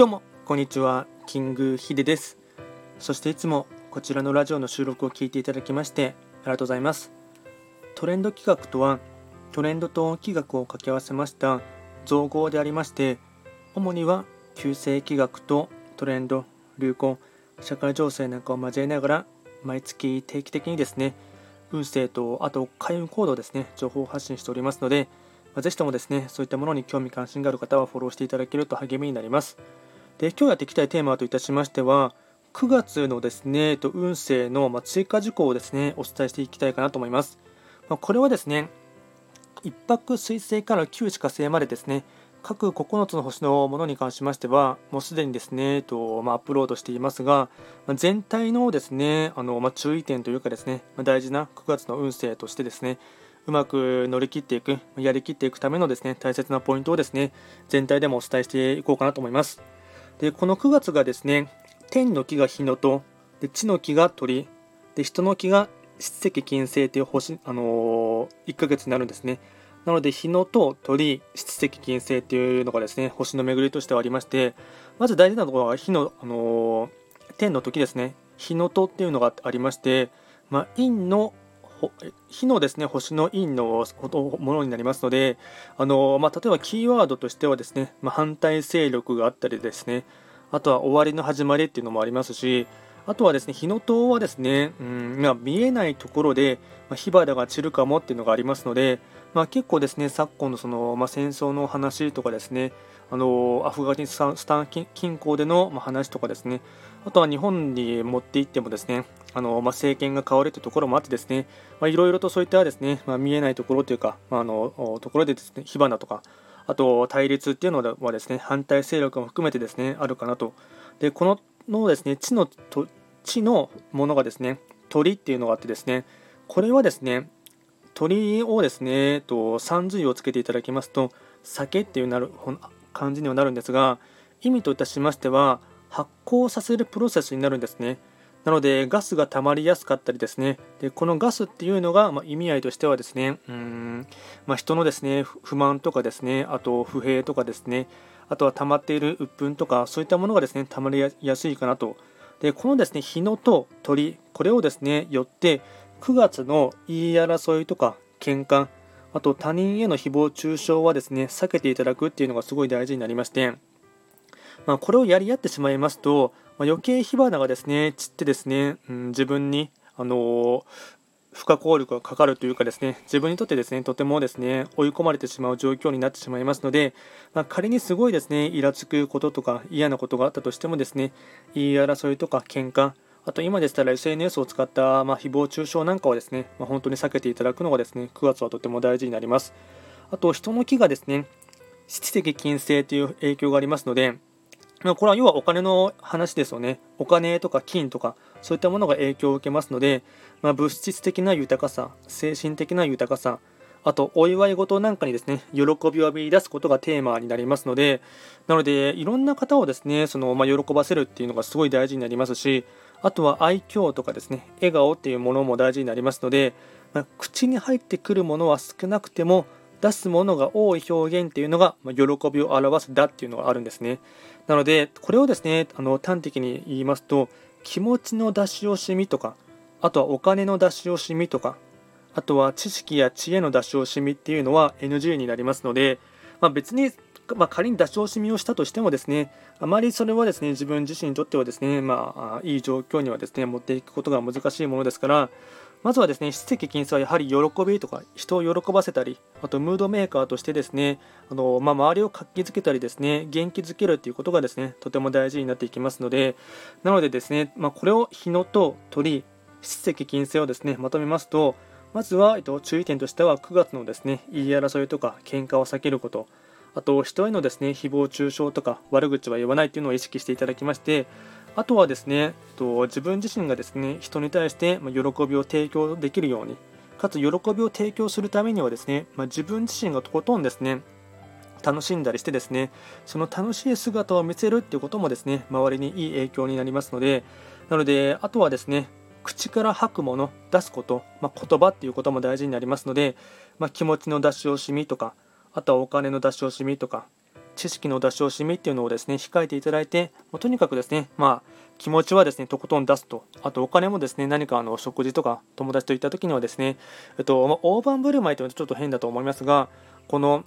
どうもこんにちはキングヒデですそしていつもこちらのラジオの収録を聞いていただきましてありがとうございますトレンド企画とはトレンドと企画を掛け合わせました造語でありまして主には旧世企画とトレンド流行社会情勢なんかを交えながら毎月定期的にですね運勢とあと開運行動ですね情報を発信しておりますのでまぜひともですね、そういったものに興味関心がある方はフォローしていただけると励みになります。で、今日やっていきたいテーマといたしましては、9月のですね、と運勢の、追加事項をですね、お伝えしていきたいかなと思います。まこれはですね、1泊水星から旧歯火星までですね、各9つの星のものに関しましては、もうすでにですね、とまあ、アップロードしていますが、全体のですね、あのまあ、注意点というかですね、ま大事な9月の運勢としてですね、うまく乗り切っていく、やりきっていくためのですね、大切なポイントをですね、全体でもお伝えしていこうかなと思います。で、この9月がですね、天の木が日のと、で地の木が鳥、で人の木が七石金星という星、あのー、1ヶ月になるんですね。なので、日のと鳥、七石金星というのがですね、星の巡りとしてはありまして、まず大事なところは火の、あのー、天の時ですね、日のとっていうのがありまして、まあ、陰の火のですね星の陰のものになりますので、あのまあ、例えばキーワードとしてはですね、まあ、反対勢力があったりですね、あとは終わりの始まりっていうのもありますし、あとはですね日の塔はですね、うんまあ、見えないところで、まあ、火花が散るかもっていうのがありますので、まあ、結構ですね昨今のその、まあ、戦争の話とかですねあのアフガニスタン近郊での話とかですねあとは日本に持って行ってもですねあの、まあ、政権が変わるというところもあってですねいろいろとそういったですね、まあ、見えないところというか、まあ、あのところでですね火花とかあと対立っていうのはですね反対勢力も含めてですねあるかなと。でこののですね地の地のものがですね鳥っていうのがあってですねこれはですね鳥をですねと三髄をつけていただきますと酒っていうなる感じにはなるんですが意味といたしましては発酵させるプロセスになるんですね。なのでガスが溜まりやすかったりですね。でこのガスっていうのが、まあ、意味合いとしてはですねうん、まあ、人のですね不満とかですねあと不平とかですねあとは溜まっている鬱憤とかそういったものがですね溜まりやすいかなと。でこのですね日野と鳥これをですねよって9月の言い争いとか喧嘩あと他人への誹謗中傷はですね避けていただくっていうのがすごい大事になりましてまあ、これをやり合ってしまいますと、まあ、余計火花がですね散ってですね、うん、自分に、あのー、不可抗力がかかるというかですね自分にとってですねとてもですね追い込まれてしまう状況になってしまいますので、まあ、仮にすごいですねイラつくこととか嫌なことがあったとしてもですね言い争いとか喧嘩あと今でしたら SNS を使った、まあ、誹謗中傷なんかはですね、まあ、本当に避けていただくのがですね9月はとても大事になります。あと人の気がですね七石金星という影響がありますのでこれは要はお金の話ですよね。お金とか金とか、そういったものが影響を受けますので、まあ、物質的な豊かさ、精神的な豊かさ、あと、お祝い事なんかにですね、喜びを見出すことがテーマになりますので、なので、いろんな方をですね、その、まあ、喜ばせるっていうのがすごい大事になりますし、あとは愛嬌とかですね、笑顔っていうものも大事になりますので、まあ、口に入ってくるものは少なくても、出すものが多い表現っていうのが、ま喜びを表すだっていうのがあるんですね。なので、これをですね、あの端的に言いますと、気持ちの出し惜しみとか、あとはお金の出し惜しみとか、あとは知識や知恵の出し惜しみっていうのは NG になりますので、まあ、別に、まあ、仮に出し惜しみをしたとしてもですね、あまりそれはですね、自分自身にとってはですね、まあ、いい状況にはですね、持っていくことが難しいものですから、まずはですね、質的金星はやはり喜びとか人を喜ばせたり、あとムードメーカーとしてですね、あのまあ、周りを活気づけたりですね、元気づけるということがですね、とても大事になっていきますので、なのでですね、まあ、これを日野と鳥、質的金星をですね、まとめますと、まずは、えっと、注意点としては9月のですね、言い争いとか喧嘩を避けること、あと人へのですね、誹謗中傷とか悪口は言わないというのを意識していただきまして、あとはですね、と自分自身がですね人に対して喜びを提供できるように、かつ喜びを提供するためにはですね、ま、自分自身がとことんですね楽しんだりしてですねその楽しい姿を見せるっていうこともですね周りにいい影響になりますのでなのであとはですね口から吐くもの出すこと、まあ、言葉っていうことも大事になりますので、まあ、気持ちの出し惜しみとかあとはお金の出し惜しみとか知識の出し惜しみっていうのをですね控えていただいて、ま、とにかくですね、まあ、気持ちはですねとことん出すと、あとお金もですね何かあの食事とか友達といった時にはですね、えっとまあ、大盤振る舞いというのはちょっと変だと思いますが、この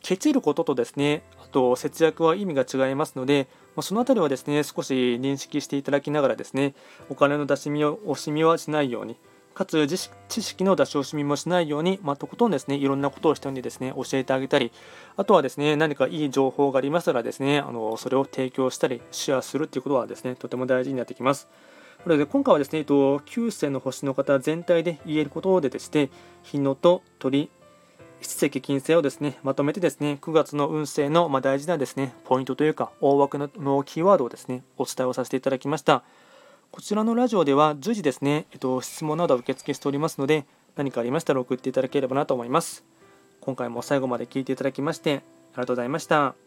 ケチることとですねあと節約は意味が違いますので、まあ、その辺りはですね少し認識していただきながらですねお金の出し惜しみはしないようにかつ知識の出し惜しみもしないように、まあ、とことんですねいろんなことを人にですね教えてあげたりあとはですね何かいい情報がありましたらですねあのそれを提供したりシェアするっていうことはですねとても大事になってきます。これで今回はですね、えっと、9世の星の方全体で言えることでですね、日野と鳥、七石金星をですね、まとめてですね、9月の運勢のま大事なですね、ポイントというか、大枠のキーワードをですね、お伝えをさせていただきました。こちらのラジオでは随時ですね、えっと、質問など受付しておりますので、何かありましたら送っていただければなと思います。今回も最後まで聞いていただきまして、ありがとうございました。